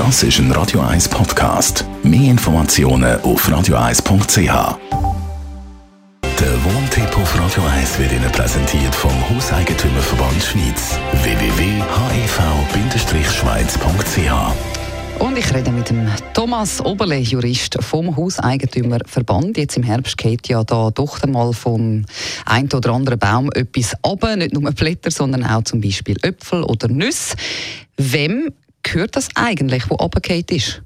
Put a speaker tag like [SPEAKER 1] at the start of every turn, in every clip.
[SPEAKER 1] Das ist ein Radio 1 Podcast. Mehr Informationen auf radio1.ch. Der Wohntipp auf Radio 1 wird Ihnen präsentiert vom Hauseigentümerverband Schweiz. www.hev-schweiz.ch
[SPEAKER 2] Und ich rede mit dem Thomas Oberle, Jurist vom Hauseigentümerverband. Jetzt im Herbst geht ja da doch einmal vom ein oder anderen Baum etwas ab. Nicht nur Blätter, sondern auch zum Beispiel Äpfel oder Nüsse. Wem gehört das eigentlich, wo runtergefallen ist?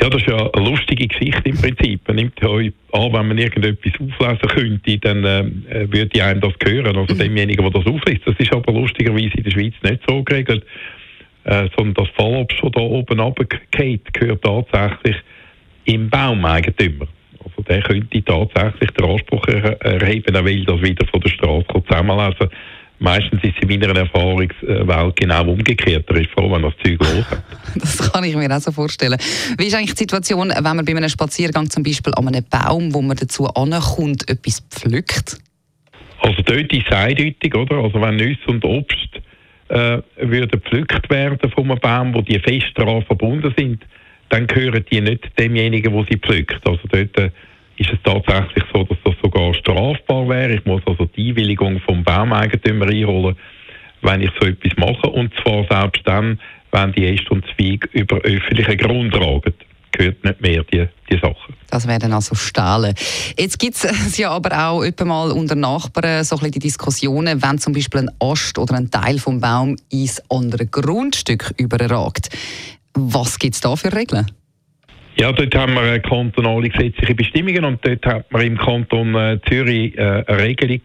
[SPEAKER 3] Ja, das ist ja eine lustige Geschichte im Prinzip. Man nimmt euch an, wenn man irgendetwas auflesen könnte, dann äh, würde einem das gehören, also mhm. demjenigen, der das aufliest. Das ist aber lustigerweise in der Schweiz nicht so geregelt, äh, sondern das Fallobst, das da oben runtergeht, gehört tatsächlich im Baumeigentümer. Also der könnte tatsächlich den Anspruch erheben, er will das wieder von der Straße zusammenlesen meistens ist es in meiner Erfahrungswelt genau umgekehrt. Er ist froh, wenn das Zeug los hat.
[SPEAKER 2] Das kann ich mir auch so vorstellen. Wie ist eigentlich die Situation, wenn man bei einem Spaziergang zum Beispiel an einem Baum, wo man dazu ankommt, etwas pflückt?
[SPEAKER 3] Also dort ist es eindeutig, oder? Also wenn Nüsse und Obst äh, würden gepflückt werden von einem Baum, wo die fest daran verbunden sind, dann gehören die nicht demjenigen, wo sie pflückt. Also dort äh, ist es tatsächlich so, dass das sogar strafbar wäre. Ich muss also die Einwilligung vom Baumeigentümer einholen, wenn ich so etwas mache. Und zwar selbst dann, wenn die Äste und Zweige über öffentlichen Grund ragen gehört nicht mehr die, die Sachen.
[SPEAKER 2] Das werden also Stahlen. Jetzt gibt es ja aber auch mal unter Nachbarn so ein die Diskussionen, wenn zum Beispiel ein Ast oder ein Teil vom Baum ins andere Grundstück überragt. Was gibt es da für Regeln?
[SPEAKER 3] Ja, dort haben wir kantonale gesetzliche Bestimmungen und dort hat man im Kanton äh, Zürich äh, eine Regelung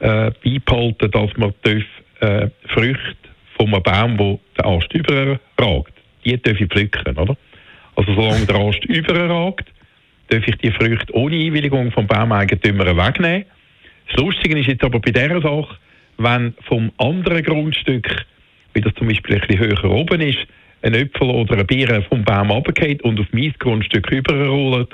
[SPEAKER 3] äh, beibehalten, dass man darf, äh, Früchte einem Baum, der Ast überragt, die ich pflücken, oder? Also solange der Ast überragt, darf ich die Früchte ohne Einwilligung vom Baumeigentümer wegnehmen. Das Lustige ist jetzt aber bei dieser Sache, wenn vom anderen Grundstück, wie das zum Beispiel ein bisschen höher oben ist, ein Äpfel oder eine Beere vom Baum runtergeht und auf mein Grundstück rüberrollt,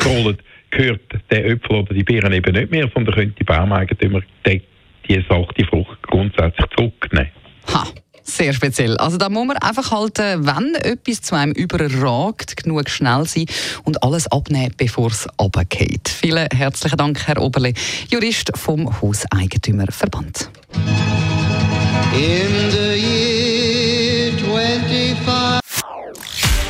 [SPEAKER 3] gehört der Äpfel oder die Beeren eben nicht mehr, sondern könnte die Baumeigentümer die, die Sache, die Frucht grundsätzlich zurücknehmen.
[SPEAKER 2] Ha. Sehr speziell. Also da muss man einfach halt, äh, wenn etwas zu einem überragt, genug schnell sein und alles abnehmen, bevor es runtergeht. Vielen herzlichen Dank, Herr Oberle, Jurist vom Hauseigentümerverband. In